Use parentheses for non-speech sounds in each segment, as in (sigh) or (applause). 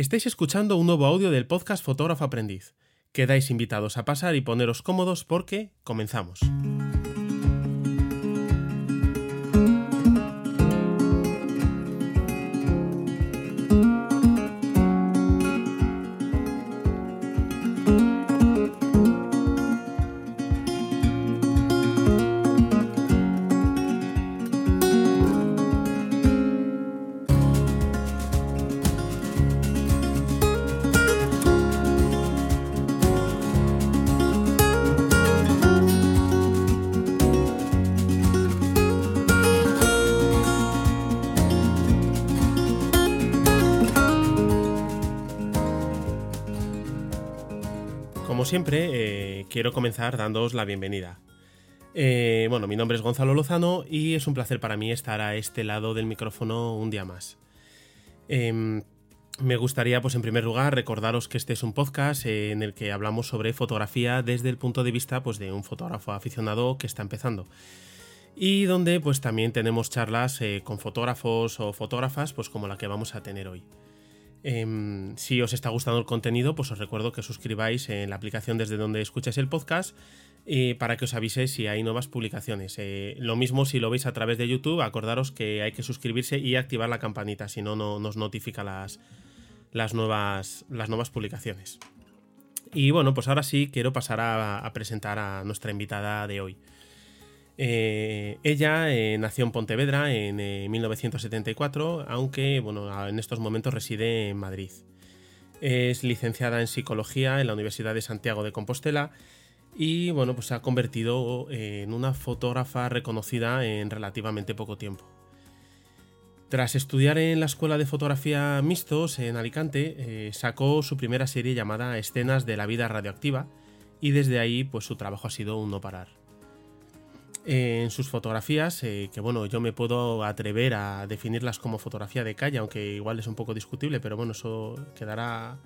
Estáis escuchando un nuevo audio del podcast Fotógrafo Aprendiz. Quedáis invitados a pasar y poneros cómodos porque comenzamos. Quiero comenzar dándoos la bienvenida. Eh, bueno, mi nombre es Gonzalo Lozano y es un placer para mí estar a este lado del micrófono un día más. Em, me gustaría, pues en primer lugar, recordaros que este es un podcast eh, en el que hablamos sobre fotografía desde el punto de vista pues, de un fotógrafo aficionado que está empezando. Y donde pues también tenemos charlas con fotógrafos o fotógrafas, pues como la que vamos a tener hoy. Em, si os está gustando el contenido, pues os recuerdo que suscribáis en la aplicación desde donde escucháis el podcast eh, para que os avise si hay nuevas publicaciones. Eh, lo mismo si lo veis a través de YouTube, acordaros que hay que suscribirse y activar la campanita, si no, no nos notifica las, nuevas publicaciones. Y bueno, pues ahora sí quiero pasar a presentar a nuestra invitada de hoy. Eh, ella eh, nació en Pontevedra en 1974, eh, aunque bueno, en estos momentos reside en Madrid. Es licenciada en psicología en la Universidad de Santiago de Compostela y bueno, pues se ha convertido en una fotógrafa reconocida en relativamente poco tiempo. Tras estudiar en la Escuela de Fotografía Mixtos en Alicante, sacó su primera serie llamada Escenas de la vida radioactiva y desde ahí pues su trabajo ha sido un no parar en sus fotografías, eh, que bueno, yo me puedo atrever a definirlas como fotografía de calle, aunque igual es un poco discutible, pero bueno, eso quedará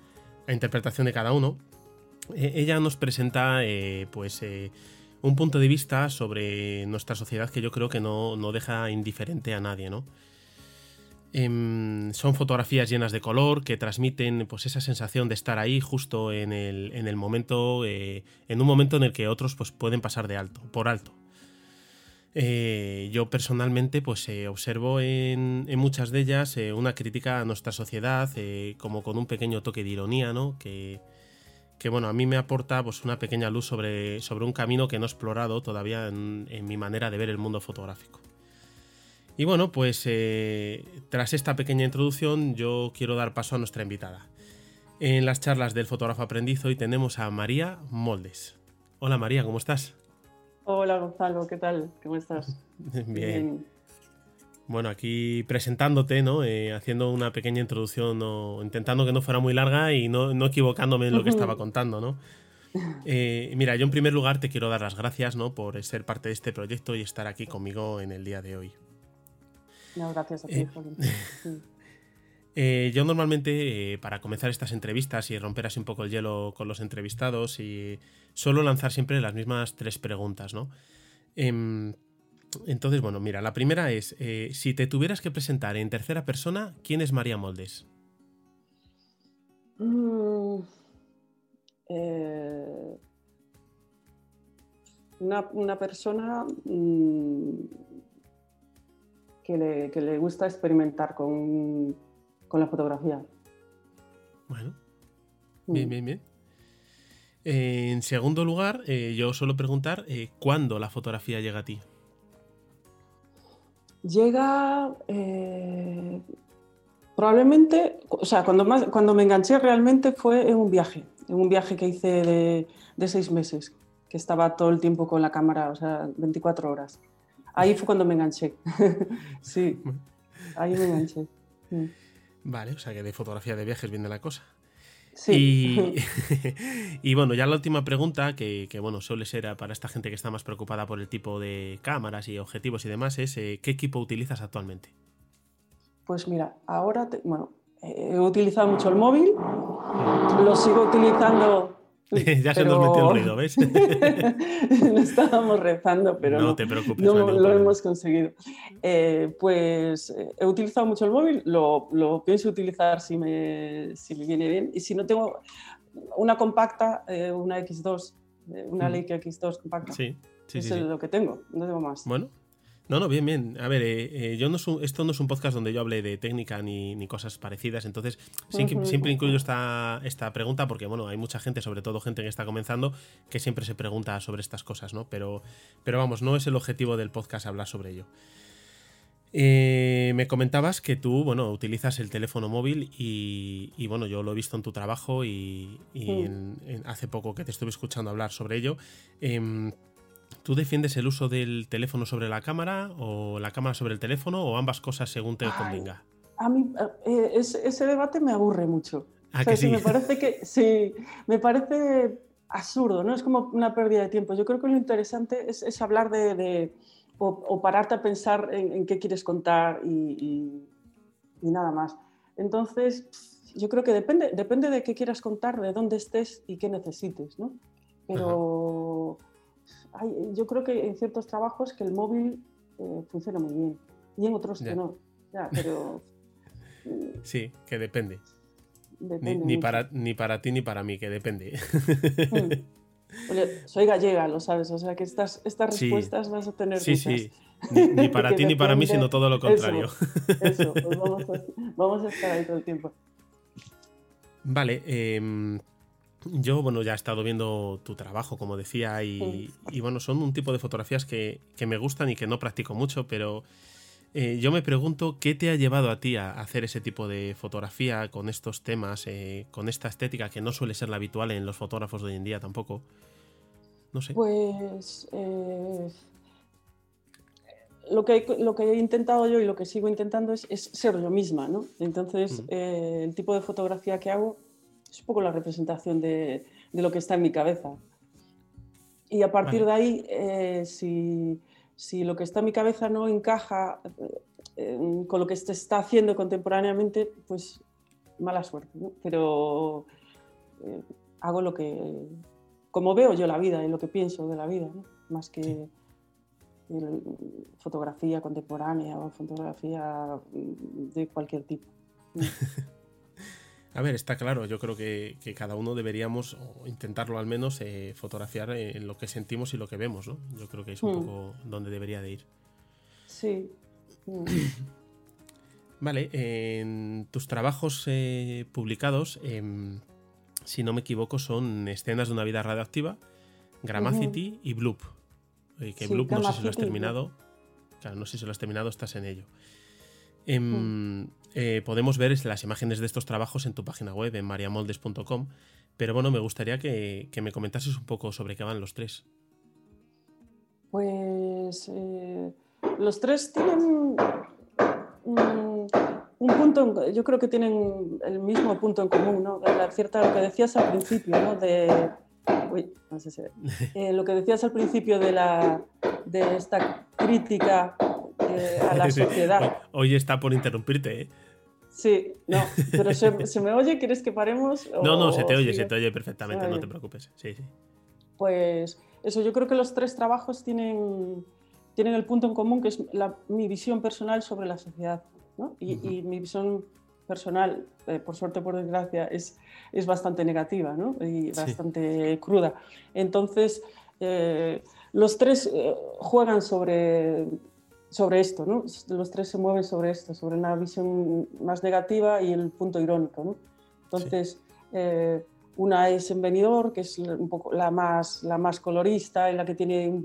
a interpretación de cada uno. Eh, ella nos presenta eh, pues un punto de vista sobre nuestra sociedad que yo creo que no, deja indiferente a nadie, ¿no? Em, son fotografías llenas de color que transmiten pues esa sensación de estar ahí justo en el, en el momento, en un momento en el que otros pues pueden pasar de alto, por alto. Eh, yo personalmente pues eh, observo en, muchas de ellas eh, una crítica a nuestra sociedad como con un pequeño toque de ironía ¿no? que, bueno a mí me aporta pues una pequeña luz sobre, sobre un camino que no he explorado todavía en, mi manera de ver el mundo fotográfico y bueno pues tras esta pequeña introducción yo quiero dar paso a nuestra invitada en las charlas del fotógrafo aprendiz hoy tenemos a María Moldes hola María ¿cómo estás? Hola Gonzalo, ¿qué tal? ¿Cómo estás? (laughs) Bien. Bueno, aquí presentándote, ¿no? Eh, haciendo una pequeña introducción, intentando que no fuera muy larga y no, equivocándome en lo que estaba contando, ¿no? Eh, mira, yo en primer lugar te quiero dar las gracias, ¿no? Por ser parte de este proyecto y estar aquí conmigo en el día de hoy. No, gracias a ti, eh, (laughs) yo normalmente, para comenzar estas entrevistas y romper así un poco el hielo con los entrevistados y suelo lanzar siempre las mismas tres preguntas, ¿no? Em, entonces, bueno, mira, la primera es, eh, si te tuvieras que presentar en tercera persona, ¿quién es María Moldes? Mm, eh, una, persona mm, que, le, gusta experimentar con, la fotografía. Bueno, bien, mm. bien, bien en segundo lugar, eh, yo suelo preguntar eh, cuándo la fotografía llega a ti. Llega eh, probablemente, o sea, cuando, cuando me enganché realmente fue en un viaje, en un viaje que hice de, seis meses, que estaba todo el tiempo con la cámara, o sea, 24 horas. Ahí fue cuando me enganché. (laughs) sí, ahí me enganché. Vale, o sea que de fotografía de viajes viene la cosa. Sí. Y, (laughs) (laughs) bueno, ya la última pregunta, que, bueno, suele ser para esta gente que está más preocupada por el tipo de cámaras y objetivos y demás, es eh, ¿qué equipo utilizas actualmente? Pues mira, ahora, bueno, he utilizado mucho el móvil, lo sigo utilizando (laughs) ya se nos metió el ruido, ¿ves? (laughs) no estábamos rezando, pero no, te preocupes, no, lo hemos conseguido. Eh, pues eh, he utilizado mucho el móvil, lo, lo pienso utilizar si me, si me, viene bien. Y si no tengo una compacta, eh, una X2, una Leica X2 compacta, sí, sí, es sí, lo que tengo, no tengo más. Bueno, no, no, bien, bien. A ver, eh, eh, yo no esto no es un podcast donde yo hable de técnica ni, cosas parecidas, entonces siempre, incluyo esta, esta pregunta porque, bueno, hay mucha gente, sobre todo gente que está comenzando, que siempre se pregunta sobre estas cosas, ¿no? Pero, pero vamos, no es el objetivo del podcast hablar sobre ello. Eh, me comentabas que tú, bueno, utilizas el teléfono móvil y, bueno, yo lo he visto en tu trabajo y, hace poco que te estuve escuchando hablar sobre ello. ¿Tú defiendes el uso del teléfono sobre la cámara o la cámara sobre el teléfono o ambas cosas según te convenga? A mí eh, ese, debate me aburre mucho. ¿A que sí? Me parece que (laughs) sí, me parece absurdo, ¿no? Es como una pérdida de tiempo. Yo creo que lo interesante es, hablar de, o, pararte a pensar en, qué quieres contar y, nada más. Entonces, yo creo que depende, depende de qué quieras contar, de dónde estés y qué necesites, ¿no? Pero yo creo que en ciertos trabajos que el móvil eh, funciona muy bien y en otros que no. pero, (laughs) sí, que depende. ni, para, ni para ti ni para mí, que depende. Mm. soy gallega, lo sabes, o sea que estas, estas respuestas vas a tener. Sí, sí. Ni, (laughs) para ti ni para mí, sino todo lo contrario. Eso, pues vamos, a, estar ahí todo el tiempo. Vale, eh, yo, bueno, ya he estado viendo tu trabajo, como decía, y, bueno, son un tipo de fotografías que, me gustan y que no practico mucho, pero eh, yo me pregunto qué te ha llevado a ti a hacer ese tipo de fotografía con estos temas, eh, con esta estética que no suele ser la habitual en los fotógrafos de hoy en día tampoco. No sé. Pues eh, lo, que, lo que he intentado yo y lo que sigo intentando es, ser yo misma, ¿no? Entonces, el tipo de fotografía que hago es un poco la representación de, lo que está en mi cabeza. Y a partir de ahí, eh, si, lo que está en mi cabeza no encaja eh, con lo que se está haciendo contemporáneamente, pues mala suerte. Pero eh, hago lo que, como veo yo la vida y lo que pienso de la vida, más que fotografía contemporánea o fotografía de cualquier tipo. (laughs) A ver, está claro, yo creo que, cada uno deberíamos, o intentarlo al menos, eh, fotografiar en eh, lo que sentimos y lo que vemos, ¿no? Yo creo que es un hmm. poco donde debería de ir. Sí. Hmm. Vale, en tus trabajos eh, publicados, em, si no me equivoco, son escenas de una vida radioactiva, Gramacity y Bloop. que Bloop no sé si lo has terminado. Claro, no sé si lo has terminado, estás en ello. Em, hmm. Eh, podemos ver las imágenes de estos trabajos en tu página web, en mariamoldes.com, pero bueno, me gustaría que, me comentases un poco sobre qué van los tres. Pues eh, los tres tienen un, punto, yo creo que tienen el mismo punto en común, ¿no? La cierta, lo que decías al principio, ¿no? De, uy, no sé si (laughs) eh, lo que decías al principio de, la, de esta crítica a la sociedad. Hoy está por interrumpirte, ¿eh? Sí, no, pero se, me oye, ¿quieres que paremos? (laughs) no, no, se te oye, se te oye perfectamente, no te preocupes. Sí, sí. Pues eso, yo creo que los tres trabajos tienen, tienen el punto en común que es mi visión personal sobre la sociedad. ¿no? Y, mi visión personal, eh, por suerte o por desgracia, es, es bastante negativa ¿no? y bastante cruda. Entonces, eh, los tres eh, juegan sobre sobre esto, ¿no? Los tres se mueven sobre esto, sobre una visión más negativa y el punto irónico, ¿no? Entonces, eh, una es en venidor, que es un poco la más, la más colorista y la que tiene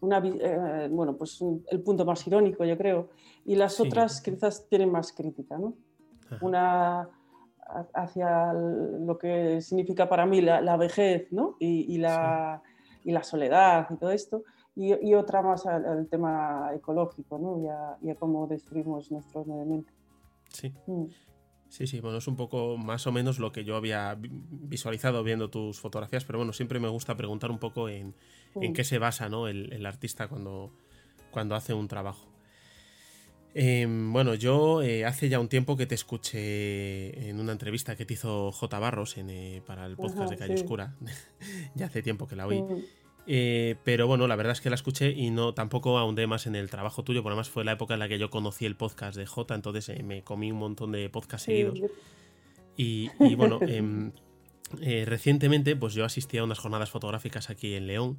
una, eh, bueno, pues el punto más irónico, yo creo, y las otras quizás tienen más crítica, ¿no? Una hacia lo que significa para mí la, vejez, ¿no? Y, la, y la soledad y todo esto y, otra más al, tema ecológico, ¿no? Y a, cómo destruimos nuestro medio ambiente. Sí. Mm. Sí, sí, bueno, es un poco más o menos lo que yo había visualizado viendo tus fotografías, pero bueno, siempre me gusta preguntar un poco en, en qué se basa ¿no? el, el, artista cuando, cuando hace un trabajo. Em, bueno, yo eh, hace ya un tiempo que te escuché en una entrevista que te hizo J. Barros eh, para el podcast de Calle Oscura. (laughs) ya hace tiempo que la oí. Eh, pero bueno, la verdad es que la escuché y no tampoco ahondé más en el trabajo tuyo, por además fue la época en la que yo conocí el podcast de J, entonces me comí un montón de podcasts seguidos. Y, bueno, (laughs) em, recientemente pues yo asistí a unas jornadas fotográficas aquí en León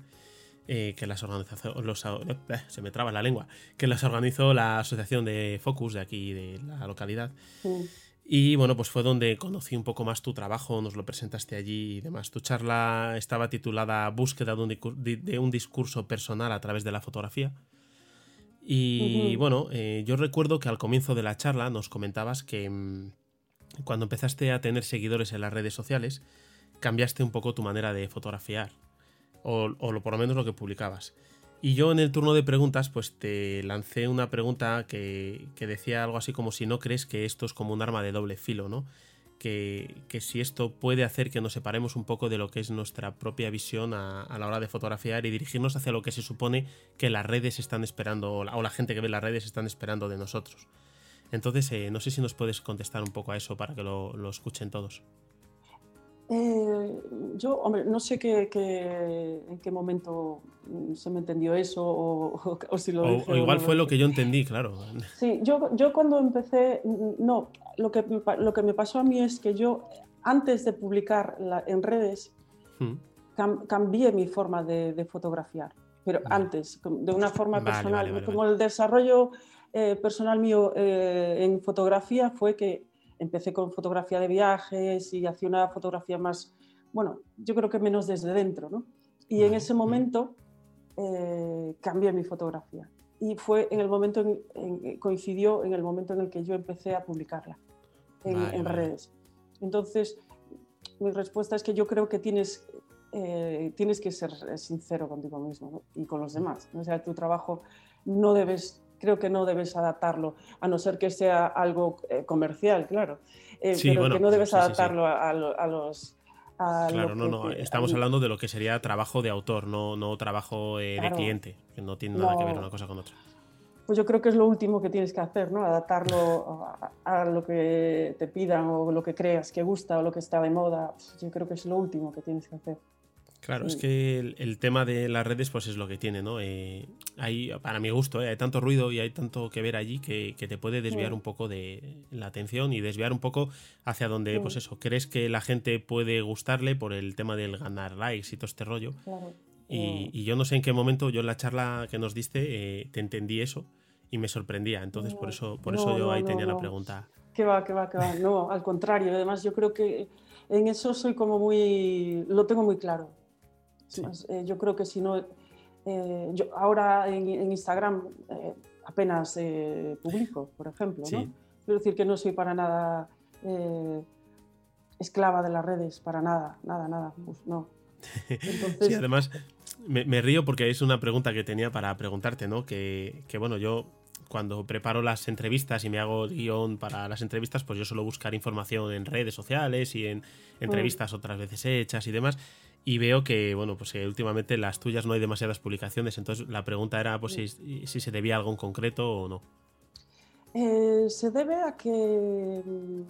eh, que las organizó, los, eh, se me traba la lengua, que las organizó la asociación de Focus de aquí, de la localidad. Y bueno, pues fue donde conocí un poco más tu trabajo, nos lo presentaste allí y demás. Tu charla estaba titulada Búsqueda de un, discurso personal a través de la fotografía. Y bueno, eh, yo recuerdo que al comienzo de la charla nos comentabas que mm, cuando empezaste a tener seguidores en las redes sociales, cambiaste un poco tu manera de fotografiar o, por lo menos lo que publicabas. Y yo en el turno de preguntas, pues te lancé una pregunta que, decía algo así como si no crees que esto es como un arma de doble filo, ¿no? Que, si esto puede hacer que nos separemos un poco de lo que es nuestra propia visión a, la hora de fotografiar y dirigirnos hacia lo que se supone que las redes están esperando, o la, gente que ve las redes están esperando de nosotros. Entonces, eh, no sé si nos puedes contestar un poco a eso para que lo escuchen todos. Eh, yo, hombre, no sé qué, en qué momento se me entendió eso o, si lo o, igual fue lo que yo entendí, claro. Sí, yo, yo cuando empecé, no, lo que, lo que me pasó a mí es que yo, antes de publicar en redes, hmm. cambié mi forma de, fotografiar, pero antes, de una forma personal, como el desarrollo eh, personal mío eh, en fotografía fue que empecé con fotografía de viajes y hacía una fotografía más, bueno, yo creo que menos desde dentro, ¿no? Y en ese momento eh, cambié mi fotografía. Y fue en el momento, en, coincidió en el momento en el que yo empecé a publicarla en, redes. Entonces, mi respuesta es que yo creo que tienes, eh, tienes que ser sincero contigo mismo y con los demás. O sea, tu trabajo no debes creo que no debes adaptarlo, a no ser que sea algo eh, comercial, claro. Eh, pero que no debes adaptarlo a, los... claro, no, no, estamos hablando de lo que sería trabajo de autor, no, no trabajo eh, de cliente, que no tiene nada que ver una cosa con otra. Pues yo creo que es lo último que tienes que hacer, ¿no? Adaptarlo a, lo que te pidan o lo que creas que gusta o lo que está de moda. Yo creo que es lo último que tienes que hacer. Claro, es que el, tema de las redes pues es lo que tiene, ¿no? Eh, hay, para mi gusto, eh, hay tanto ruido y hay tanto que ver allí que, te puede desviar un poco de la atención y desviar un poco hacia donde, pues eso, crees que la gente puede gustarle por el tema del ganar likes y todo este rollo. Y, yo no sé en qué momento, yo en la charla que nos diste, eh, te entendí eso y me sorprendía. Entonces, por eso, por eso yo ahí tenía la pregunta. Que va, que va, que va. No, al contrario. Además, yo creo que en eso soy como muy. Lo tengo muy claro. Eh, yo creo que si no, eh, yo ahora en, Instagram eh, apenas publico, por ejemplo. ¿no? Quiero decir que no soy para nada esclava de las redes, para nada, nada, nada. Pues no. (laughs) sí, además me, río porque es una pregunta que tenía para preguntarte, ¿no? Que, que bueno, yo cuando preparo las entrevistas y me hago guion para las entrevistas, pues yo suelo buscar información en redes sociales y en mm. entrevistas otras veces hechas y demás y veo que, bueno, pues que últimamente las tuyas no hay demasiadas publicaciones, entonces la pregunta era pues, si, si se debía a algo en concreto o no. Eh, se debe a que mm,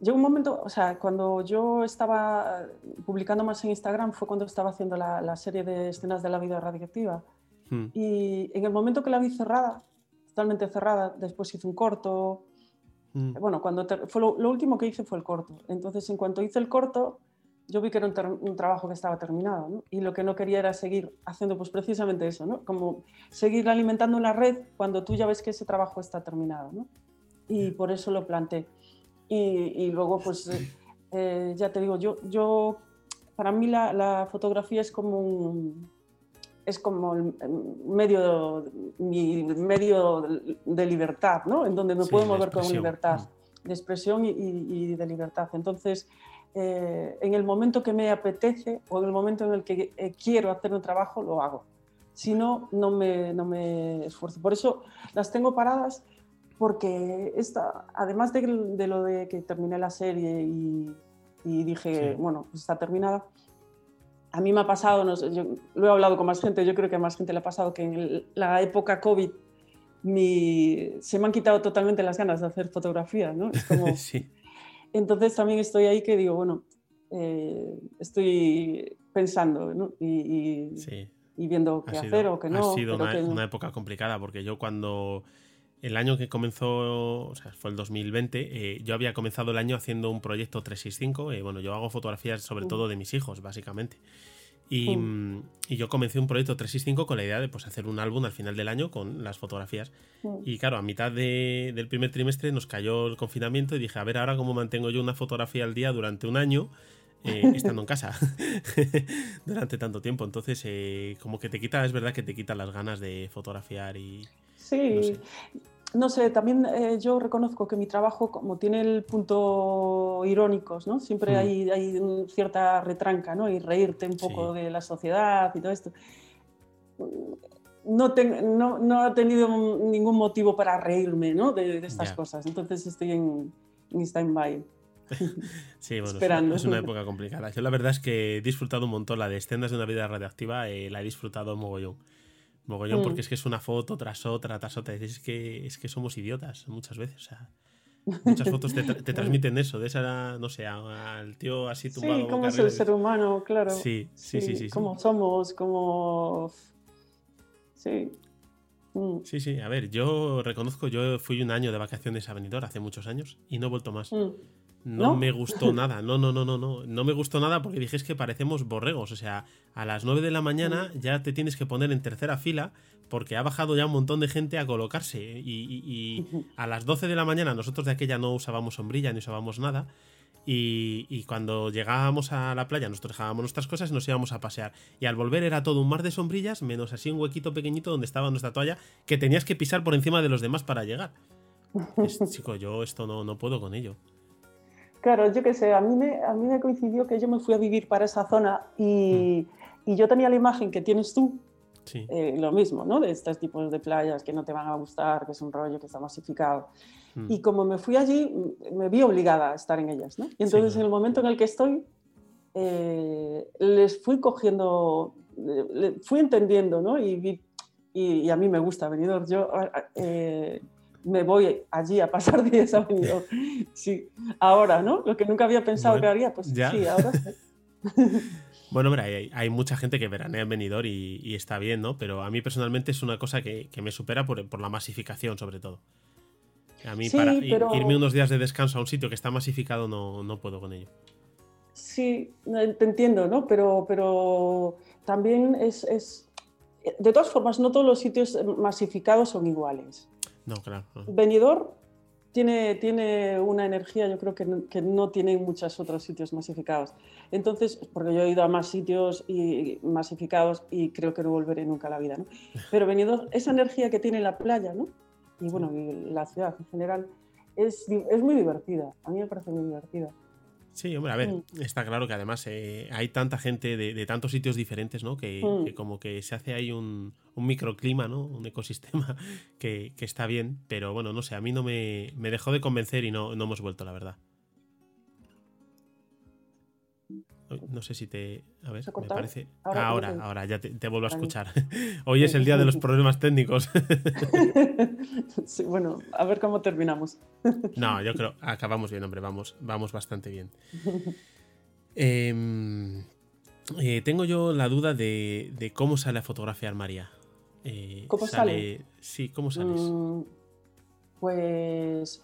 llegó un momento, o sea, cuando yo estaba publicando más en Instagram fue cuando estaba haciendo la, la serie de escenas de la vida radiactiva. Hmm. Y en el momento que la vi cerrada, totalmente cerrada, después hice un corto. Hmm. Bueno, cuando fue lo, lo, último que hice fue el corto. Entonces, en cuanto hice el corto, yo vi que era un, trabajo que estaba terminado ¿no? y lo que no quería era seguir haciendo pues precisamente eso, ¿no? como seguir alimentando una red cuando tú ya ves que ese trabajo está terminado. ¿no? Y por eso lo planteé. Y, y luego, pues, eh, eh, ya te digo, yo, yo para mí la, la fotografía es como un, es como el medio, mi medio de libertad, ¿no? En donde me puedo mover con libertad mm. de expresión y, y, de libertad. Entonces, eh, en el momento que me apetece o en el momento en el que eh, quiero hacer un trabajo, lo hago. Si no, no me, no me esfuerzo. Por eso las tengo paradas, porque esta, además de, de lo de que terminé la serie y, y dije, bueno, pues está terminada, a mí me ha pasado, no sé, yo lo he hablado con más gente, yo creo que a más gente le ha pasado que en la época COVID mi, se me han quitado totalmente las ganas de hacer fotografía, ¿no? Es como, (laughs) sí. Entonces también estoy ahí que digo, bueno, eh, estoy pensando ¿no? y, y, Sí. y viendo qué hacer o qué no. Ha sido una, que- una época complicada porque yo cuando el año que comenzó, o sea, fue el 2020, eh, yo había comenzado el año haciendo un proyecto 365. eh, bueno, yo hago fotografías sobre todo de mis hijos, básicamente. Y, Mm. y yo comencé un proyecto 365 con la idea de pues, hacer un álbum al final del año con las fotografías. Mm. Y claro, a mitad de- del primer trimestre nos cayó el confinamiento y dije, a ver ahora cómo mantengo yo una fotografía al día durante un año eh, (laughs) estando en casa (laughs) durante tanto tiempo. Entonces, eh, como que te quita, es verdad que te quita las ganas de fotografiar y... Sí, no sé. No sé, también eh, yo reconozco que mi trabajo, como tiene el punto irónicos, ¿no? Siempre Mm. hay, hay cierta retranca, ¿no? Y reírte un poco Sí. de la sociedad y todo esto. No, ten- no, no he tenido ningún motivo para reírme, ¿no? De, de estas Ya. cosas. Entonces estoy en, en stand-by. (laughs) Sí, bueno, es una- Esperando. Es, una, época complicada. Yo la verdad es que he disfrutado un montón la de escenas de una vida radioactiva, eh, la he disfrutado mogollón. Mogollón Mm. porque es que es una foto tras otra, tras otra. Es que, es que somos idiotas muchas veces. O sea, muchas fotos te, tra- te (laughs) transmiten eso, de esa, no sé, al tío así tumbado. Sí, cómo es el ser humano, claro. Sí, sí, sí, sí, sí. Cómo somos, cómo... Sí. Mm, Sí, sí, a ver, yo reconozco, yo fui un año de vacaciones a Benidorm hace muchos años y no he vuelto más. mm. No, ¿No? me gustó nada, no, no, no, no, no. No me gustó nada porque dije es que parecemos borregos. O sea, a las 9 de la mañana ya te tienes que poner en tercera fila porque ha bajado ya un montón de gente a colocarse. Y, y- y a las 12 de la mañana nosotros de aquella no usábamos sombrilla ni usábamos nada. Y, y cuando llegábamos a la playa, nosotros dejábamos nuestras cosas y nos íbamos a pasear. Y al volver era todo un mar de sombrillas, menos así un huequito pequeñito donde estaba nuestra toalla, que tenías que pisar por encima de los demás para llegar. Es- chico, yo esto no, no puedo con ello. Claro, yo qué sé, a mí, me, a mí me coincidió que yo me fui a vivir para esa zona y, y yo tenía la imagen que tienes tú, Sí. eh, lo mismo, ¿no? De estos tipos de playas que no te van a gustar, que es un rollo que está masificado. Mm. Y como me fui allí, me vi obligada a estar en ellas, ¿no? Y entonces claro. en el momento en el que estoy, eh, les fui cogiendo, le- fui entendiendo, ¿no? Y, y, y a mí me gusta Benidorm. Yo eh, me voy allí a pasar (laughs) días a Benidorm. (laughs) Sí, ahora, ¿no? Lo que nunca había pensado Bueno, que haría, pues ya. sí, ahora sí. (laughs) Bueno, hombre, hay, hay mucha gente que veranea en Benidorm y, y está bien, ¿no? Pero a mí personalmente es una cosa que, que me supera por, por la masificación, sobre todo. A mí, Sí, para irme unos días de descanso a un sitio que está masificado, no, no puedo con ello. Sí, te entiendo, ¿no? Pero, pero también es, es... De todas formas, no todos los sitios masificados son iguales. No, claro. no. Tiene, tiene una energía, yo creo que no, que no tienen muchos otros sitios masificados. Entonces, porque yo he ido a más sitios y, masificados y creo que no volveré nunca a la vida, ¿no? (laughs) Pero Benidorm, esa energía que tiene la playa, ¿no? Y bueno, y la ciudad en general, es, es muy divertida. A mí me parece muy divertida. Sí, hombre, a ver, Mm. está claro que además eh, hay tanta gente de, de tantos sitios diferentes, ¿no? Que, Mm. que como que se hace ahí un, un microclima, ¿no? Un ecosistema (laughs) que, que está bien, pero bueno, no sé, a mí no me, me dejó de convencer y no, no hemos vuelto, la verdad. No sé si te. A ver, ¿Se ha me parece. Ahora, Ahora, ahora ya te, te vuelvo a escuchar. (laughs) Hoy es el día de los problemas técnicos. (laughs) Sí, bueno, a ver cómo terminamos. No, yo creo. Acabamos bien, hombre, vamos, vamos bastante bien. (laughs) Em, eh, tengo yo la duda de, de cómo sale a fotografiar María. Eh, ¿Cómo sale? Sí, ¿cómo sales? Mm, Pues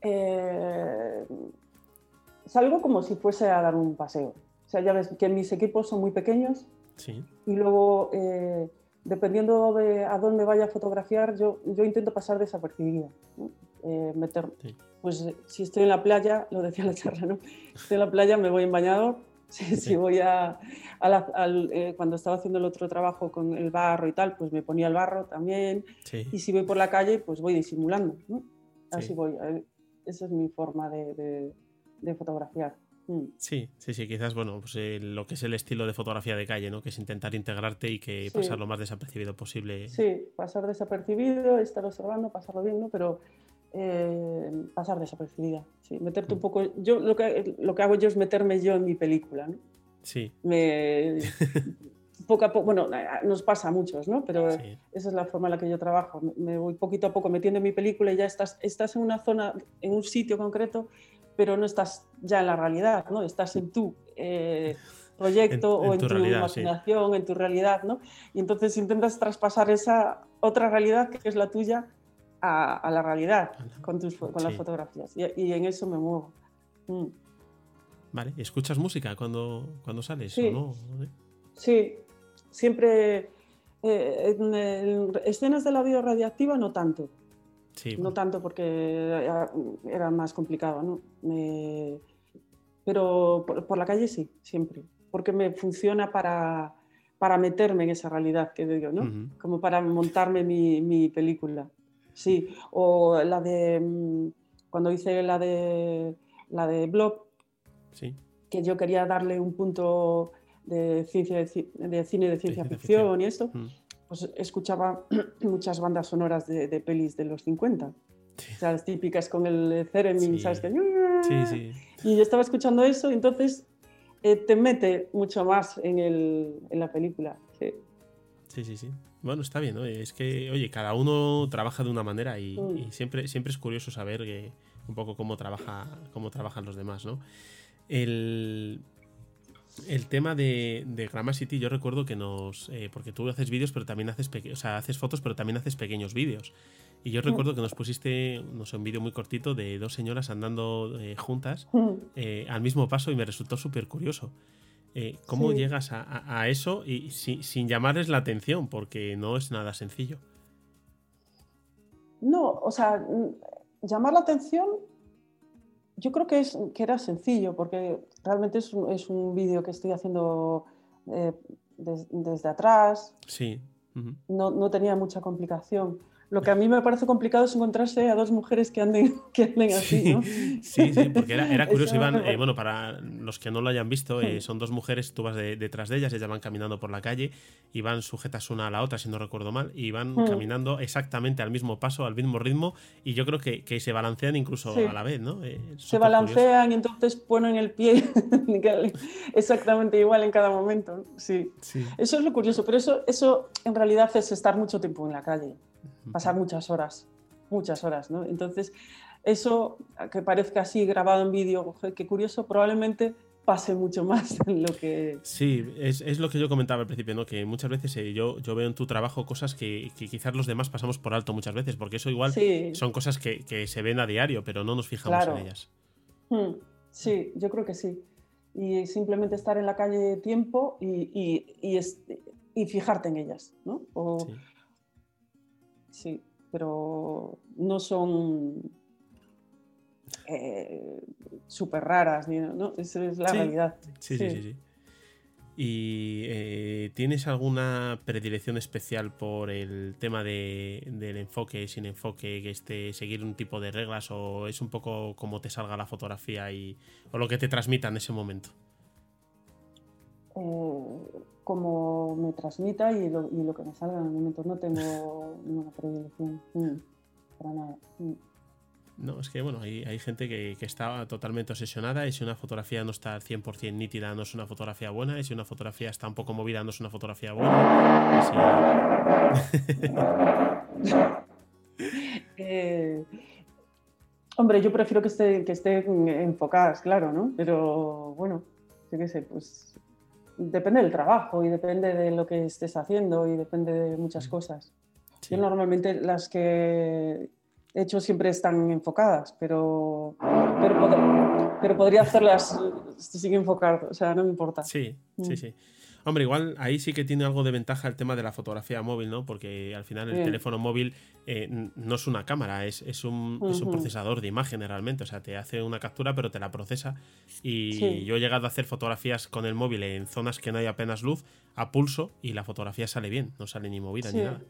eh, salgo como si fuese a dar un paseo. O sea, ya ves que mis equipos son muy pequeños Sí, y luego, eh, dependiendo de a dónde vaya a fotografiar, yo, yo intento pasar desapercibida. ¿no? Eh, meter, Sí. pues si estoy en la playa, lo decía la charla, ¿no? Estoy en la playa, me voy en bañador. (laughs) Si, si Sí. voy a, a la- al, eh, cuando estaba haciendo el otro trabajo con el barro y tal, pues me ponía el barro también. Y si voy por la calle, pues voy disimulando. ¿no? Así Sí. voy. eh, Esa es mi forma de, de- de fotografiar. Mm. Sí, sí, sí, quizás, bueno, pues eh, lo que es el estilo de fotografía de calle, ¿no? Que es intentar integrarte y que Sí. pasar lo más desapercibido posible. Sí, pasar desapercibido, estar observando, pasarlo bien, ¿no? Pero eh, pasar desapercibida. Sí, meterte un Mm. poco. Yo lo que, lo que hago yo es meterme yo en mi película, ¿no? Sí, Me, (laughs) poco a poco, bueno, nos pasa a muchos, ¿no? Pero esa es la forma en la que yo trabajo. Me voy poquito a poco metiendo en mi película y ya estás, estás en una zona, en un sitio concreto, pero no estás ya en la realidad, ¿no? Estás en tu eh, proyecto o en tu, imaginación, en tu realidad, ¿no? Y entonces intentas traspasar esa otra realidad que es la tuya a, la realidad con, tus, con las fotografías. Y, en eso me muevo. Mm. Vale, ¿escuchas música cuando, cuando sales sí. o no? Sí, siempre eh, en escenas de la vida radiactiva no tanto. Sí. No tanto porque era, más complicado, ¿no? pero por, la calle sí, siempre. Porque me funciona para, para meterme en esa realidad que digo, ¿no? Como para montarme mi, mi, película. Sí, o la de. Mm, cuando hice la de. La de Blob, sí. que yo quería darle un punto de, ciencia de, cine de ciencia, ficción, y esto. Pues escuchaba (clears throat) muchas bandas sonoras de, pelis de los 50. O sea, las típicas con el Theremin, ¿sabes? Sí, sí. Y yo estaba escuchando eso, y entonces eh, te mete mucho más en, el, en la película. Sí. sí, sí, sí. Bueno, está bien, ¿no? Es que, oye, cada uno trabaja de una manera y, mm. siempre, siempre es curioso saber que, un poco cómo, trabaja, cómo trabajan los demás, ¿no? El, el tema de, de City, yo recuerdo que nos. Eh, porque tú haces vídeos, pero también haces. O sea, haces fotos, pero también haces pequeños vídeos. Y yo recuerdo que nos pusiste, no sé, un vídeo muy cortito de dos señoras andando eh, juntas eh, al mismo paso y me resultó súper curioso. ¿Cómo llegas a, eso y sin llamarles la atención? Porque no es nada sencillo. No, o sea, llamar la atención yo creo que, es, que era sencillo, porque realmente es un, es un vídeo que estoy haciendo eh, desde atrás. Sí. no, no, tenía mucha complicación. Lo que a mí me parece complicado es encontrarse a dos mujeres que anden, (laughs) que anden así, ¿no? Sí, sí, porque era, (laughs) curioso. Iban, eh, bueno, para los que no lo hayan visto, eh, son dos mujeres, tú vas detrás de ellas, ellas van caminando por la calle y van sujetas una a la otra, si no recuerdo mal, y van hmm. caminando exactamente al mismo paso, al mismo ritmo, y yo creo que, que se balancean incluso a la vez, ¿no? Eh, se balancean y entonces ponen el pie (laughs) exactamente igual en cada momento. Sí. sí. Eso es lo curioso, pero eso, eso en realidad es estar mucho tiempo en la calle pasar muchas horas, muchas horas, ¿no? Entonces, eso que parezca así grabado en vídeo, qué curioso, probablemente pase mucho (laughs) más en lo que... Sí, es, es, lo que yo comentaba al principio, ¿no? Que muchas veces eh, yo, yo veo en tu trabajo cosas que, que, quizás los demás pasamos por alto muchas veces, porque eso igual son cosas que, que, se ven a diario, pero no nos fijamos en ellas. Hmm, sí, yo creo que sí. Y simplemente estar en la calle tiempo y, y, y, y fijarte en ellas, ¿no? O, sí, pero no son eh, súper raras, ¿no? Esa es la realidad. Sí, sí, sí. ¿Y eh, tienes alguna predilección especial por el tema del enfoque, sin enfoque, que esté seguir un tipo de reglas o es un poco como te salga la fotografía y, o lo que te transmita en ese momento? Eh, como me transmita y lo, y lo, que me salga en el momento. No tengo ninguna predilección, mm, para nada. Mm. No, es que bueno, hay, hay gente que, que, está totalmente obsesionada y si una fotografía no está 100% nítida no es una fotografía buena y si una fotografía está un poco movida no es una fotografía buena. (laughs) eh, hombre, yo prefiero que esté, que esté enfocadas, claro, ¿no? Pero bueno, yo qué sé, pues depende del trabajo y depende de lo que estés haciendo y depende de muchas cosas. Yo normalmente las que he hecho siempre están enfocadas, pero, pero, pero podría hacerlas sin enfocar, o sea, no me importa. Sí, sí, mm. sí. Hombre, igual ahí sí que tiene algo de ventaja el tema de la fotografía móvil, ¿no? Porque al final el teléfono móvil eh, no es una cámara, es, es, un, procesador de imagen realmente. O sea, te hace una captura, pero te la procesa. Y yo he llegado a hacer fotografías con el móvil en zonas que no hay apenas luz, a pulso, y la fotografía sale bien, no sale ni movida ni nada.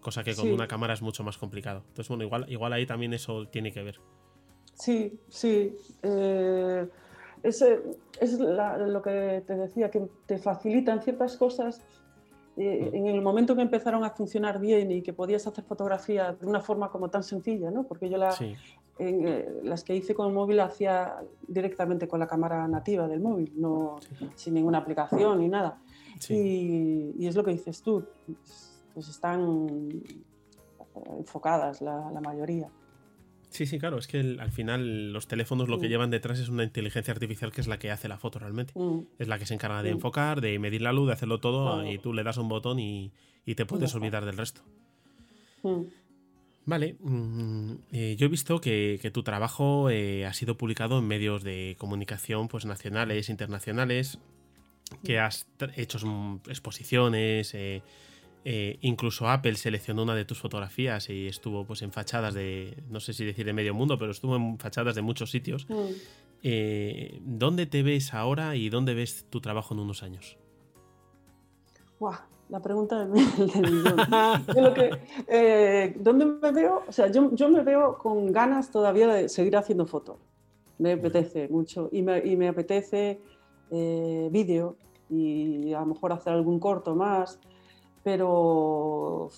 Cosa que con una cámara es mucho más complicado. Entonces, bueno, igual, igual ahí también eso tiene que ver. Sí, sí. Eh es, lo que te decía, que te facilitan ciertas cosas eh, en el momento que empezaron a funcionar bien y que podías hacer fotografía de una forma como tan sencilla, ¿no? Porque yo la, eh, las que hice con el móvil hacía directamente con la cámara nativa del móvil, no sin ninguna aplicación ni nada. Y, es lo que dices tú, pues están enfocadas la mayoría. Sí, sí, claro, es que al final los teléfonos lo que mm. llevan detrás es una inteligencia artificial que es la que hace la foto realmente. Mm. Es la que se encarga de mm. enfocar, de medir la luz, de hacerlo todo y tú le das un botón y, te puedes olvidar del resto. Vale, eh, yo he visto que, tu trabajo eh, ha sido publicado en medios de comunicación pues, nacionales, internacionales, que has hecho exposiciones, eh, eh, incluso Apple seleccionó una de tus fotografías y estuvo pues en fachadas de, no sé si decir de medio mundo, pero estuvo en fachadas de muchos sitios. Mm. Eh, ¿Dónde te ves ahora y dónde ves tu trabajo en unos años? la pregunta del, millón. (laughs) Eh, ¿Dónde me veo? O sea, yo, me veo con ganas todavía de seguir haciendo fotos. Me apetece mucho y me, y me apetece vídeo y a lo mejor hacer algún corto más pero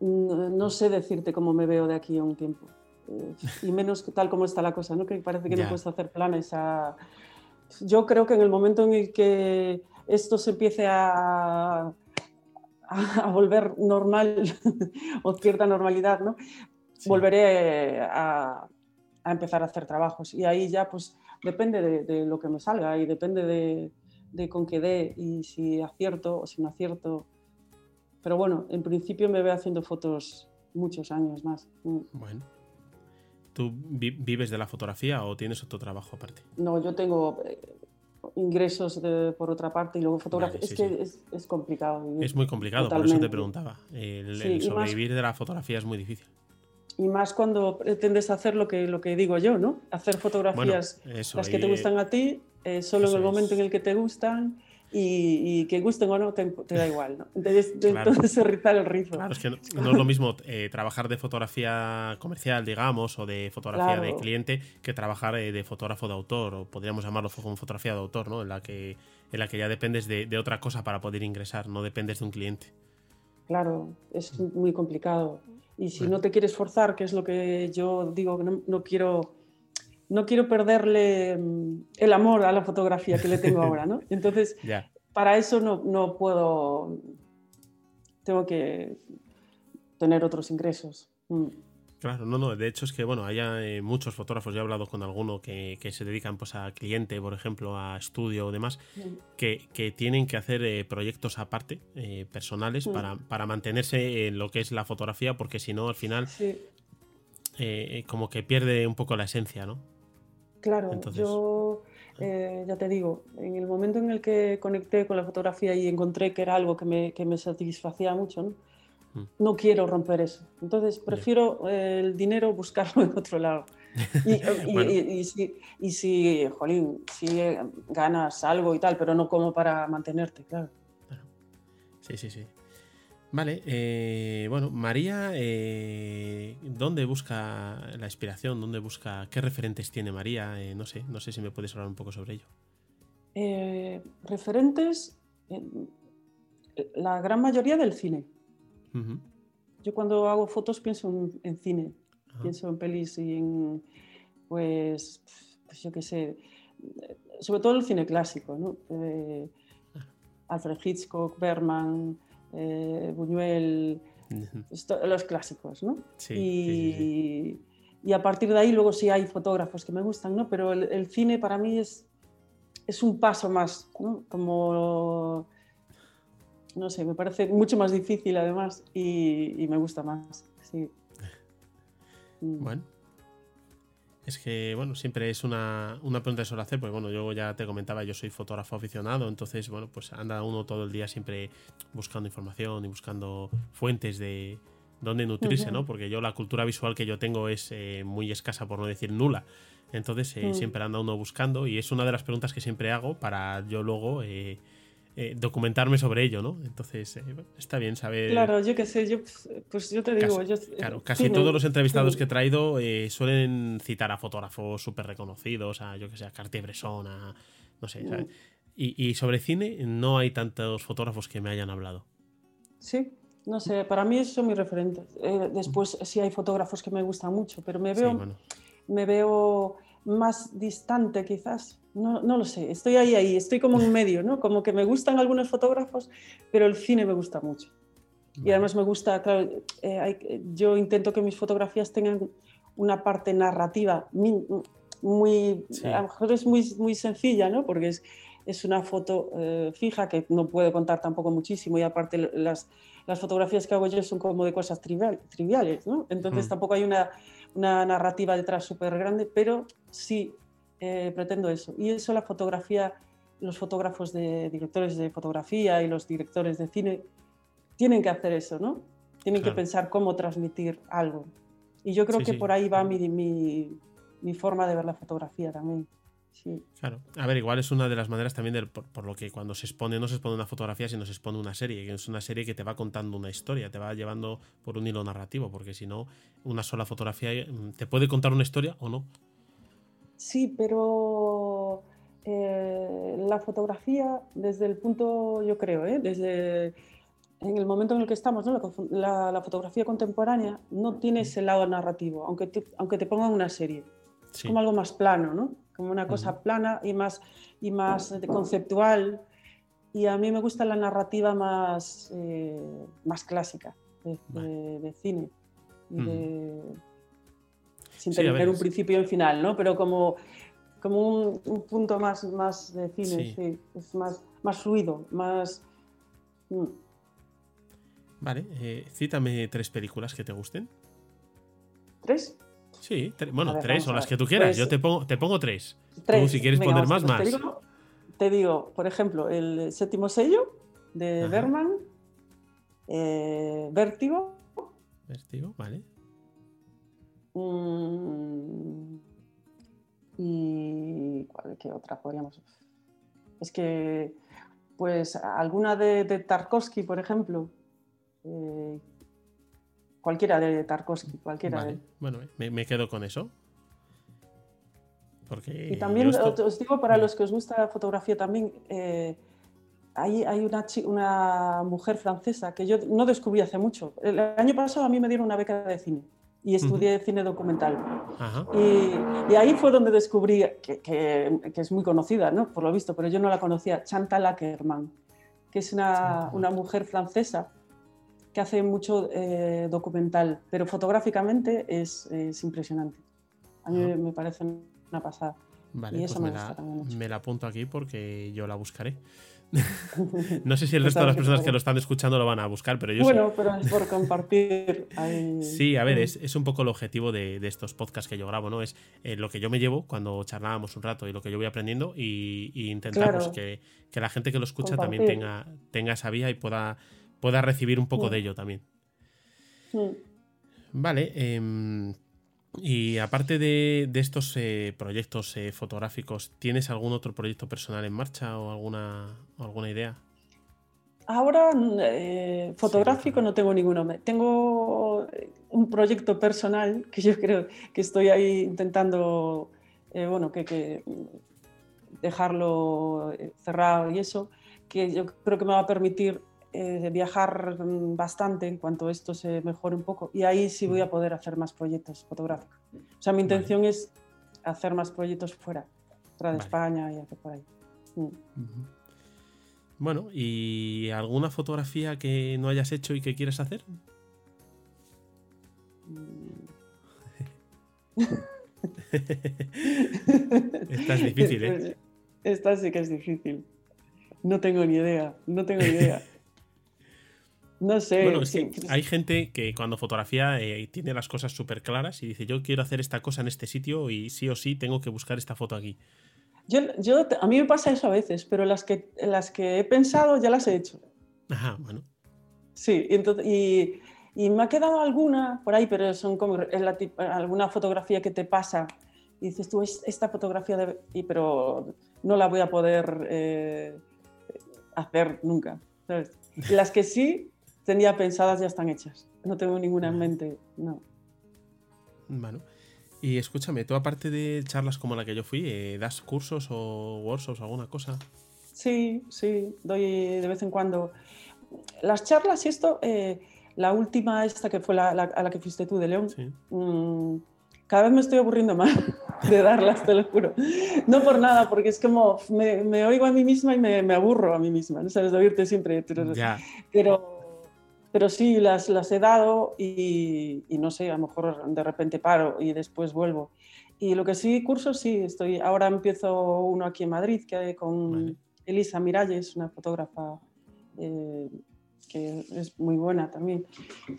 no, sé decirte cómo me veo de aquí a un tiempo. Eh, y menos tal como está la cosa, ¿no? Que parece que no puedes hacer planes a... Yo creo que en el momento en el que esto se empiece a, a, volver normal (laughs) o cierta normalidad, ¿no? Volveré a, a, empezar a hacer trabajos y ahí ya pues depende de lo que me salga y depende de, de con qué dé y si acierto o si no acierto. Pero bueno, en principio me veo haciendo fotos muchos años más. Mm. Bueno. ¿Tú vives de la fotografía o tienes otro trabajo aparte? No, yo tengo eh, ingresos por otra parte y luego fotografía. es que Es, complicado. Es muy complicado, por eso te preguntaba. El, sobrevivir de la fotografía es muy difícil. Y más cuando pretendes hacer lo que, lo que digo yo, ¿no? Hacer fotografías las que te gustan a ti eh, solo en el momento en el que te gustan y, que gusten o no te, da igual, ¿no? Entonces, (laughs) entonces se rizar el rizo. Claro, es que no, es lo mismo eh, trabajar de fotografía comercial, digamos, o de fotografía de cliente, que trabajar eh, de fotógrafo de autor, o podríamos llamarlo como fotografía de autor, ¿no? En la que, en la que ya dependes de, de otra cosa para poder ingresar, no dependes de un cliente. Claro, es muy complicado. Y si no te quieres forzar, que es lo que yo digo, no, no quiero no quiero perderle mm, el amor a la fotografía que le tengo ahora, ¿no? (laughs) Entonces, para eso no, puedo, tengo que tener otros ingresos. Mm. Claro, no, no, de hecho es que, bueno, hay eh, muchos fotógrafos, yo he hablado con alguno que, se dedican pues a cliente, por ejemplo, a estudio o demás, mm. que, tienen que hacer eh, proyectos aparte, eh, personales, para, mantenerse en lo que es la fotografía, porque si no, al final, como que pierde un poco la esencia, ¿no? Claro, yo eh, ya te digo, en el momento en el que conecté con la fotografía y encontré que era algo que me, que me satisfacía mucho, ¿no? No quiero romper eso. Entonces prefiero el dinero buscarlo (laughs) en otro lado. (laughs) Y, si, y, si, jolín, si ganas algo y tal, pero no como para mantenerte, claro. Sí, sí, sí. Vale, eh, bueno, María, eh, ¿dónde busca la inspiración? ¿Dónde busca qué referentes tiene María? Eh, no sé, no sé si me puedes hablar un poco sobre ello. referentes, la gran mayoría del cine. Yo cuando hago fotos pienso en, cine, pienso en pelis y en, pues, pues yo qué sé, sobre todo el cine clásico, ¿no? Alfred Hitchcock, Berman eh, Buñuel, los clásicos, ¿no? y, y, a partir de ahí luego sí hay fotógrafos que me gustan, ¿no? Pero el, cine para mí es, es un paso más, ¿no? Como, no sé, me parece mucho más difícil además y, y me gusta más, sí. Bueno, es que, bueno, siempre es una, una pregunta que suelo hacer, porque bueno, yo ya te comentaba, yo soy fotógrafo aficionado, entonces, bueno, pues anda uno todo el día siempre buscando información y buscando fuentes de dónde nutrirse, ¿no? Porque yo la cultura visual que yo tengo es eh, muy escasa, por no decir nula. Entonces, eh, mm. siempre anda uno buscando y es una de las preguntas que siempre hago para yo luego... Eh, eh, documentarme sobre ello, ¿no? Entonces, eh, está bien saber. Claro, yo qué sé, yo, pues yo te digo. Casi, claro, casi todos los entrevistados que he traído eh, suelen citar a fotógrafos súper reconocidos, a yo que sé, a Cartier-Bresson, a. No sé, Y, sobre cine no hay tantos fotógrafos que me hayan hablado. Sí, no sé, para mí eso son mis referentes. Eh, después sí hay fotógrafos que me gustan mucho, pero me veo, me veo más distante quizás. No, no, lo sé, estoy ahí, ahí, estoy como en medio, ¿no? Como que me gustan algunos fotógrafos, pero el cine me gusta mucho. Y además me gusta, claro, eh, yo intento que mis fotografías tengan una parte narrativa muy, a lo mejor es muy, muy sencilla, ¿no? Porque es, es una foto eh, fija que no puede contar tampoco muchísimo y aparte las, las fotografías que hago yo son como de cosas trivial, triviales, ¿no? Entonces mm. tampoco hay una, una narrativa detrás súper grande, pero sí eh, pretendo eso. Y eso la fotografía, los fotógrafos de directores de fotografía y los directores de cine tienen que hacer eso, ¿no? Tienen que pensar cómo transmitir algo. Y yo creo que por ahí va mi, mi, mi, forma de ver la fotografía también. Sí. Claro. A ver, igual es una de las maneras también de, por, lo que cuando se expone, no se expone una fotografía, sino se expone una serie, que es una serie que te va contando una historia, te va llevando por un hilo narrativo, porque si no, una sola fotografía mm, te puede contar una historia o no. Sí, pero eh, la fotografía, desde el punto, yo creo, ¿eh? desde en el momento en el que estamos, ¿no? la, fotografía contemporánea no tiene ese lado narrativo, aunque te, aunque te pongan una serie. Es como algo más plano, ¿no? Como una cosa plana y más, y más conceptual. Y a mí me gusta la narrativa más, eh, más clásica de, cine. Sin tener un principio y un final, ¿no? Pero como, como un, punto más, más de cine, sí. Es más, más fluido, más... Mm. Vale, eh, cítame tres películas que te gusten. ¿Tres? Sí, bueno, tres o las que tú quieras. Pues Yo te pongo, te pongo tres. Tú, si quieres poner más, más. Te digo, por ejemplo, el séptimo sello de Berman, eh, Vértigo. Vértigo, vale. Mm, y ¿cuál, ¿qué otra podríamos? Es que, pues, alguna de, de Tarkovsky, por ejemplo. Eh, cualquiera de Tarkovsky, cualquiera de Bueno, me, quedo con eso. Porque y también os digo, para los que os gusta la fotografía también, eh, hay, hay una, una, mujer francesa que yo no descubrí hace mucho. El año pasado a mí me dieron una beca de cine y estudié cine documental. Y, y, ahí fue donde descubrí, que, que, es muy conocida, ¿no? por lo visto, pero yo no la conocía, Chantal Ackerman, que es una, una mujer francesa que hace mucho eh, documental, pero fotográficamente es, impresionante. A mí me parece una pasada. Vale, y eso pues me, la, me la apunto aquí porque yo la buscaré. (laughs) no sé si el resto de las personas que lo están escuchando lo van a buscar, pero yo Bueno, pero es por compartir. (laughs) Sí, a ver, es, es, un poco el objetivo de, de, estos podcasts que yo grabo, ¿no? Es eh, lo que yo me llevo cuando charlábamos un rato y lo que yo voy aprendiendo y, y intentamos que, que, la gente que lo escucha también tenga, tenga esa vía y pueda pueda recibir un poco de ello también. Vale. Em, y aparte de, estos eh, proyectos eh, fotográficos, ¿tienes algún otro proyecto personal en marcha o alguna, alguna idea? Ahora, eh, fotográfico no tengo ninguno. Tengo un proyecto personal que yo creo que estoy ahí intentando, bueno, que, dejarlo cerrado y eso, que yo creo que me va a permitir eh, viajar bastante en cuanto esto se mejore un poco y ahí sí voy a poder hacer más proyectos fotográficos. O sea, mi intención es hacer más proyectos fuera, fuera de España y hacer por ahí. Mm. Bueno, ¿y alguna fotografía que no hayas hecho y que quieres hacer? Mm. (laughs) Esta es difícil, ¿eh? (laughs) Esta sí que es difícil. No tengo ni idea, no tengo ni idea. No sé. Bueno, hay gente que cuando fotografía eh, tiene las cosas súper claras y dice, yo quiero hacer esta cosa en este sitio y sí o sí tengo que buscar esta foto aquí. Yo, yo, a mí me pasa eso a veces, pero las que, las que he pensado ya las he hecho. Ajá, bueno. Sí, y, y, me ha quedado alguna por ahí, pero son como la, alguna fotografía que te pasa y dices tú, esta fotografía, de, y, pero no la voy a poder eh, hacer nunca. (laughs) Las que sí, tenía pensadas ya están hechas. No tengo ninguna en mente, no. Bueno. Y escúchame, tú aparte de charlas como la que yo fui, eh, ¿das cursos o workshops o alguna cosa? Sí, sí, doy de vez en cuando. Las charlas y esto, eh, la última esta que fue la, a la que fuiste tú de León, mm, cada vez me estoy aburriendo más (laughs) de darlas, te lo juro. No por nada, porque es como me, oigo a mí misma y me, aburro a mí misma, ¿no sabes? De oírte siempre. Pero, pero, sí, las, las he dado y, y, no sé, a lo mejor de repente paro y después vuelvo. Y lo que sí, cursos sí, estoy. Ahora empiezo uno aquí en Madrid que con Elisa Miralles, una fotógrafa eh, que es muy buena también.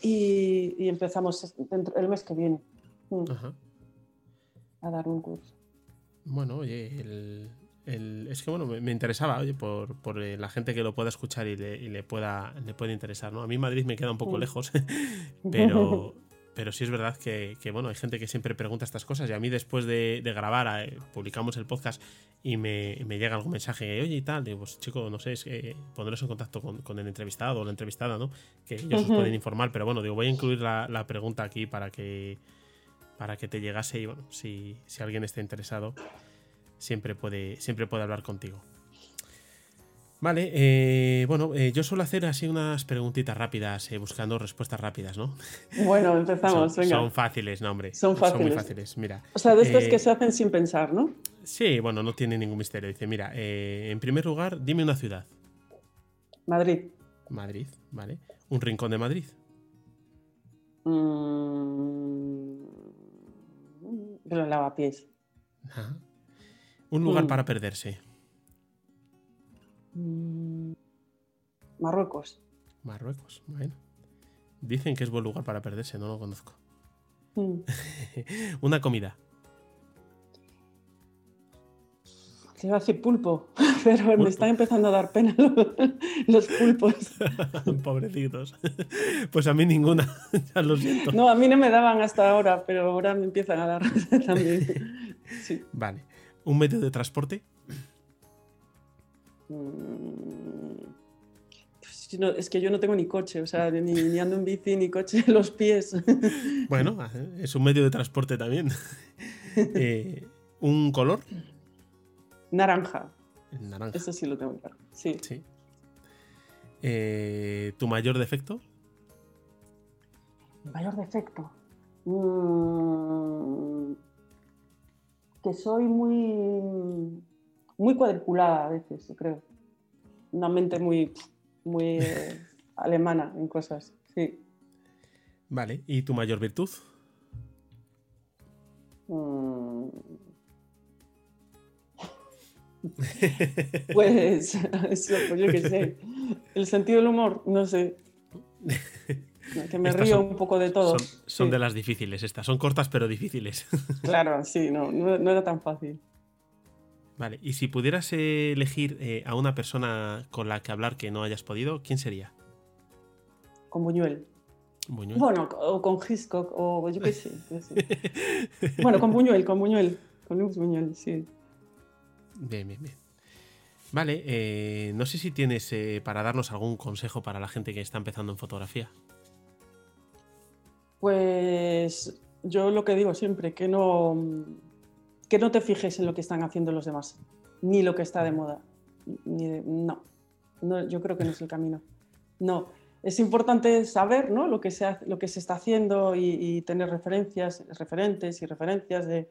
Y, y empezamos el mes que viene. Mm. A dar un curso. Bueno, oye, el, es que bueno, me, interesaba, oye, por, por, eh, la gente que lo pueda escuchar y le, y le, pueda, le puede interesar, ¿no? A mí Madrid me queda un poco mm. lejos, (laughs) pero, pero sí es verdad que, bueno, hay gente que siempre pregunta estas cosas y a mí después de, grabar, eh, publicamos el podcast y me, llega algún mensaje, oye y tal, digo, pues chico, no sé, es que poneros en contacto con, el entrevistado o la entrevistada, ¿no? Que ellos os pueden informar, pero bueno, digo, voy a incluir la, pregunta aquí para que, para que te llegase y bueno, si, si alguien está interesado, siempre puede, siempre puede hablar contigo. Vale, eh, bueno, eh, yo suelo hacer así unas preguntitas rápidas, eh, buscando respuestas rápidas, ¿no? Bueno, empezamos, son, venga. Son fáciles, no, hombre. Son fáciles. Son muy fáciles, mira. O sea, de estas que se hacen sin pensar, ¿no? Sí, bueno, no tiene ningún misterio. Dice, mira, en primer lugar, dime una ciudad. Madrid. Madrid, vale. ¿Un rincón de Madrid? Mm, de los lavapiés. Un lugar mm. para perderse. Mm, Marruecos. Marruecos, bueno. Dicen que es buen lugar para perderse, no lo conozco. Mm. (laughs) Una comida. Se iba a decir pulpo, (laughs) pero me están empezando a dar pena (laughs) los, pulpos. Pobrecitos. Pues a mí ninguna, ya lo siento. No, a mí no me daban hasta ahora, pero ahora me empiezan a dar también. Vale. ¿Un medio de transporte? Mm, es que yo no tengo ni coche, o sea, ni, ando en bici, ni coche, (laughs) los pies. (laughs) Bueno, es un medio de transporte también. (laughs) Eh, ¿Un color? Naranja. Naranja. Eso sí lo tengo claro. Sí. Eh, ¿Tu mayor defecto? mayor defecto. Mm, que soy muy muy cuadriculada a veces, creo. Una mente muy, muy eh, (laughs) alemana en cosas, sí. Vale, ¿y tu mayor virtud? Mm. (laughs) pues, (laughs) eso, pues yo qué sé. El sentido del humor, no sé. Que me río un poco de todo. Son, de las difíciles estas, son cortas pero difíciles. (laughs) claro, sí, no, no era tan fácil. Vale, y si pudieras elegir eh, a una persona con la que hablar que no hayas podido, ¿quién sería? Con Buñuel. Bueno, o con Hitchcock, o yo qué sé. (laughs) bueno, con Buñuel, con Buñuel. Con Luis Buñuel, sí. Bien, bien, bien. Vale, eh, no sé si tienes eh, para darnos algún consejo para la gente que está empezando en fotografía. Pues yo lo que digo siempre, que no que no te fijes en lo que están haciendo los demás, ni lo que está de moda. no. yo creo que no es el camino. No, es importante saber ¿no? lo, que se, lo que se está haciendo y, tener referencias, referentes y referencias de,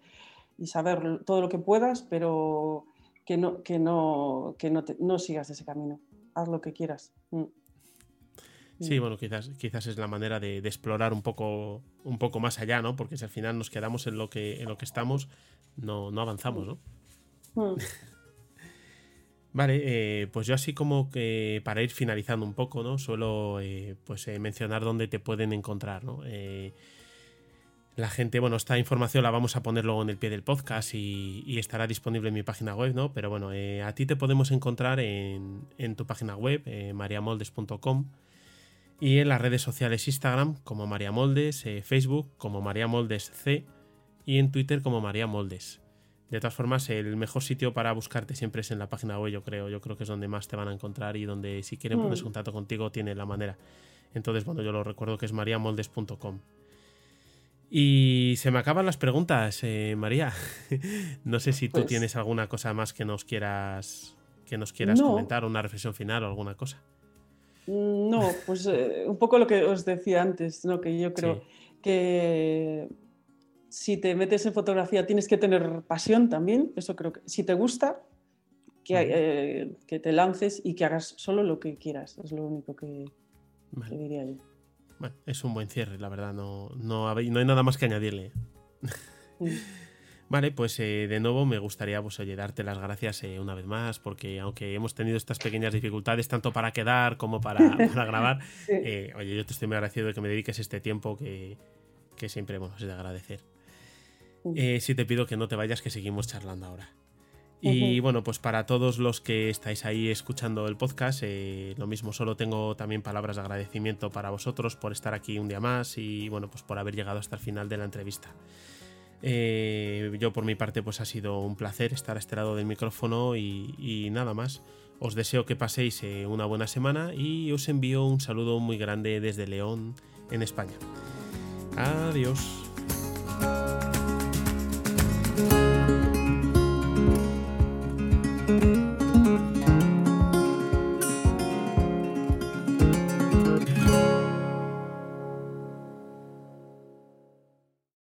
y saber todo lo que puedas, pero que no, que no, que no, no sigas ese camino. Haz lo que quieras. Mm. Sí, bueno, quizás, quizás es la manera de, explorar un poco, un poco más allá, ¿no? Porque si al final nos quedamos en lo que, en lo que estamos, no, no avanzamos, ¿no? Hmm. (laughs) Vale, eh, pues yo así como que para ir finalizando un poco, ¿no? Suelo eh, pues eh, mencionar dónde te pueden encontrar, ¿no? la gente, bueno, esta información la vamos a poner luego en el pie del podcast y, estará disponible en mi página web, ¿no? Pero bueno, a ti te podemos encontrar en, en tu página web, mariamoldes.com y en las redes sociales Instagram como María Moldes, Facebook como María Moldes C y en Twitter como María Moldes. De todas formas, el mejor sitio para buscarte siempre es en la página web, yo creo. Yo creo que es donde más te van a encontrar y donde si quieren ponerse en mm. contacto contigo tiene la manera. Entonces, bueno, yo lo recuerdo que es mariamoldes.com. Y se me acaban las preguntas, eh, María. (laughs) no sé si tú tienes alguna cosa más que nos quieras que nos quieras comentar, una reflexión final o alguna cosa. Mm, no, pues eh, un poco lo que os decía antes, ¿no? que yo creo que si te metes en fotografía tienes que tener pasión también, eso creo que si te gusta, que, eh, que te lances y que hagas solo lo que quieras, es lo único que, diría yo. Bueno, es un buen cierre, la verdad, no, no, hay, nada más que añadirle. Mm. (laughs) Vale, pues eh, de nuevo me gustaría pues, oye, darte las gracias eh, una vez más, porque aunque hemos tenido estas pequeñas dificultades, tanto para quedar como para, (laughs) grabar, eh, oye, yo te estoy muy agradecido de que me dediques este tiempo que, siempre bueno, es de agradecer. sí te pido que no te vayas, que seguimos charlando ahora. Y bueno, pues para todos los que estáis ahí escuchando el podcast, lo mismo, solo tengo también palabras de agradecimiento para vosotros por estar aquí un día más y bueno, pues por haber llegado hasta el final de la entrevista. Eh, yo por mi parte pues ha sido un placer estar a este lado del micrófono y, nada más. Os deseo que paséis eh, una buena semana y os envío un saludo muy grande desde León, en España. Adiós.